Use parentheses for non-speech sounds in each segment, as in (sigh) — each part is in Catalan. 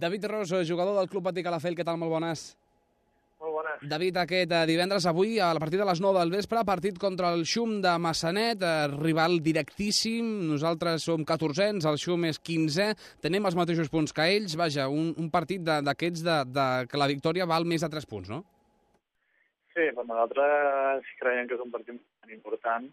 David Ros, jugador del Club Patí Calafell, què tal? Molt bones. Molt bones. David, aquest eh, divendres avui, a la partida de les 9 del vespre, partit contra el Xum de Massanet, eh, rival directíssim. Nosaltres som 14ens, el Xum és 15è, tenim els mateixos punts que ells. Vaja, un, un partit d'aquests de, de, que la victòria val més de 3 punts, no? Sí, per nosaltres creiem que és un partit important.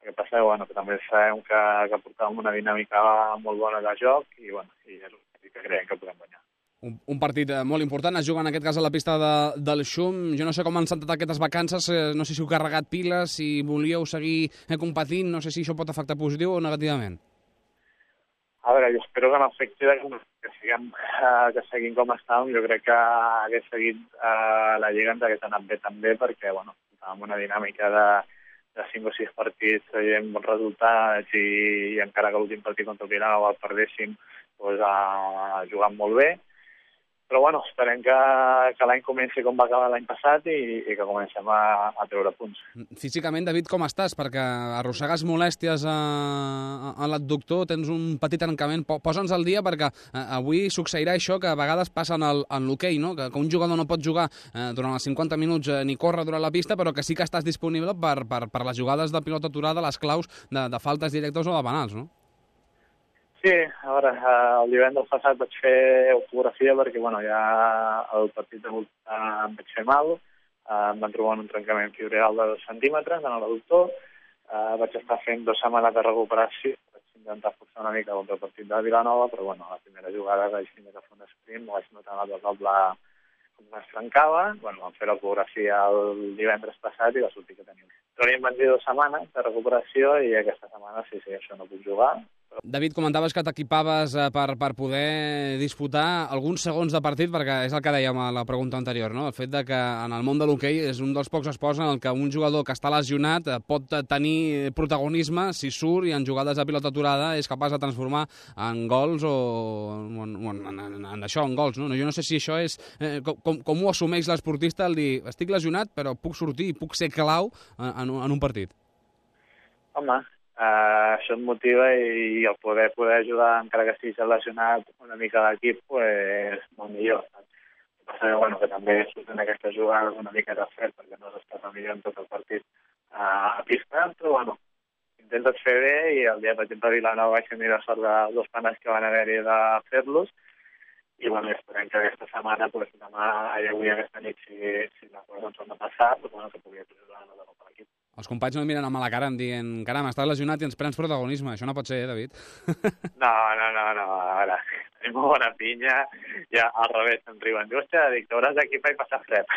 El que passa bueno, que també sabem que, que portàvem una dinàmica molt bona de joc i, bueno, i és un que creiem que podem guanyar. Un, un partit eh, molt important, es juga en aquest cas a la pista de, del Xum. Jo no sé com han sentat aquestes vacances, eh, no sé si heu carregat piles, si volíeu seguir eh, competint, no sé si això pot afectar positiu o negativament. A veure, jo espero que no afecti de que, que, siguem, uh, que seguim com estàvem. Jo crec que hagués seguit la Lliga ens hagués anat bé també perquè, bueno, estàvem una dinàmica de, de 5 o 6 partits veient bons resultats i, i encara que l'últim partit contra el Vilanova el perdéssim, doncs, uh, jugant molt bé. Però bueno, esperem que, que l'any comenci com va acabar l'any passat i, i que comencem a, a treure punts. Físicament, David, com estàs? Perquè arrossegues molèsties a, a, a l'adductor, tens un petit trencament. Po- Posa'ns al dia perquè eh, avui succeirà això que a vegades passa en l'hoquei, no? Que, que un jugador no pot jugar eh, durant els 50 minuts eh, ni córrer durant la pista, però que sí que estàs disponible per, per, per les jugades de pilota aturada, les claus de, de faltes directes o de penals, no? Sí, a veure, eh, el divendres passat vaig fer ortografia perquè, bueno, ja el partit de volta em vaig fer mal, eh, em van trobar un trencament fibreal de dos centímetres en l'adductor, eh, vaig estar fent dues setmanes de recuperació, vaig intentar forçar una mica contra el partit de Vilanova, però, bueno, la primera jugada vaig tenir que fer un sprint, vaig notar el doble com es trencava, bueno, vam fer l'ecografia el divendres passat i va sortir que tenim. Tornem van dir dues setmanes de recuperació i aquesta setmana sí, sí, això no puc jugar, David, comentaves que t'equipaves eh, per, per poder disputar alguns segons de partit, perquè és el que dèiem a la pregunta anterior, no? el fet de que en el món de l'hoquei és un dels pocs esports en el que un jugador que està lesionat eh, pot tenir protagonisme si surt i en jugades de pilota aturada és capaç de transformar en gols o en, en, en, en, això, en gols. No? Jo no sé si això és... Eh, com, com, ho assumeix l'esportista el dir estic lesionat però puc sortir puc ser clau en, en un partit. Home, uh, això et motiva i, el poder poder ajudar, encara que estiguis lesionat una mica a l'equip, pues, molt millor. El que passa bueno, que també surten aquestes jugades una mica de fred, perquè no has estat millor en tot el partit uh, a pista, però bueno, intentes fer bé i el dia, per exemple, a Vilanova vaig tenir la sort de dos panes que van haver-hi de fer-los i bueno, esperem que aquesta setmana, pues, demà i avui aquesta nit, si, si la cosa ens torna a passar, pues, bueno, que pugui ajudar de per l'equip. Els companys no em miren amb la cara em dient caram, estàs lesionat i ens prens protagonisme. Això no pot ser, eh, David? No, no, no, no, a veure, molt (laughs) bona pinya, ja al revés, em riuen. Diu, hòstia, dic, t'hauràs d'equipar i passar fred. (laughs)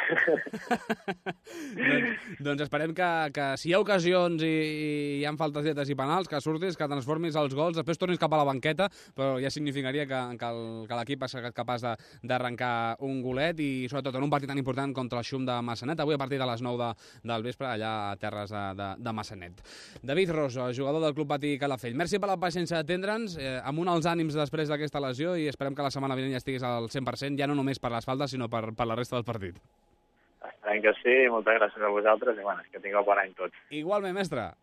doncs, doncs esperem que, que si hi ha ocasions i, i hi ha faltes lletes i penals, que surtis, que transformis els gols, després tornis cap a la banqueta, però ja significaria que, que l'equip ha estat capaç d'arrencar un golet i sobretot en un partit tan important contra el Xum de Massanet, avui a partir de les 9 de, del vespre allà a terres de, de, de Massanet. David Rosa, jugador del Club Patí Calafell. Merci per la paciència d'atendre'ns, eh, amb un als ànims després d'aquesta lesió i esperem que la setmana vinent ja estiguis al 100%, ja no només per les faltes, sinó per, per la resta del partit. Esperem que sí, moltes gràcies a vosaltres i bueno, que tingueu bon any tots. Igualment, mestre.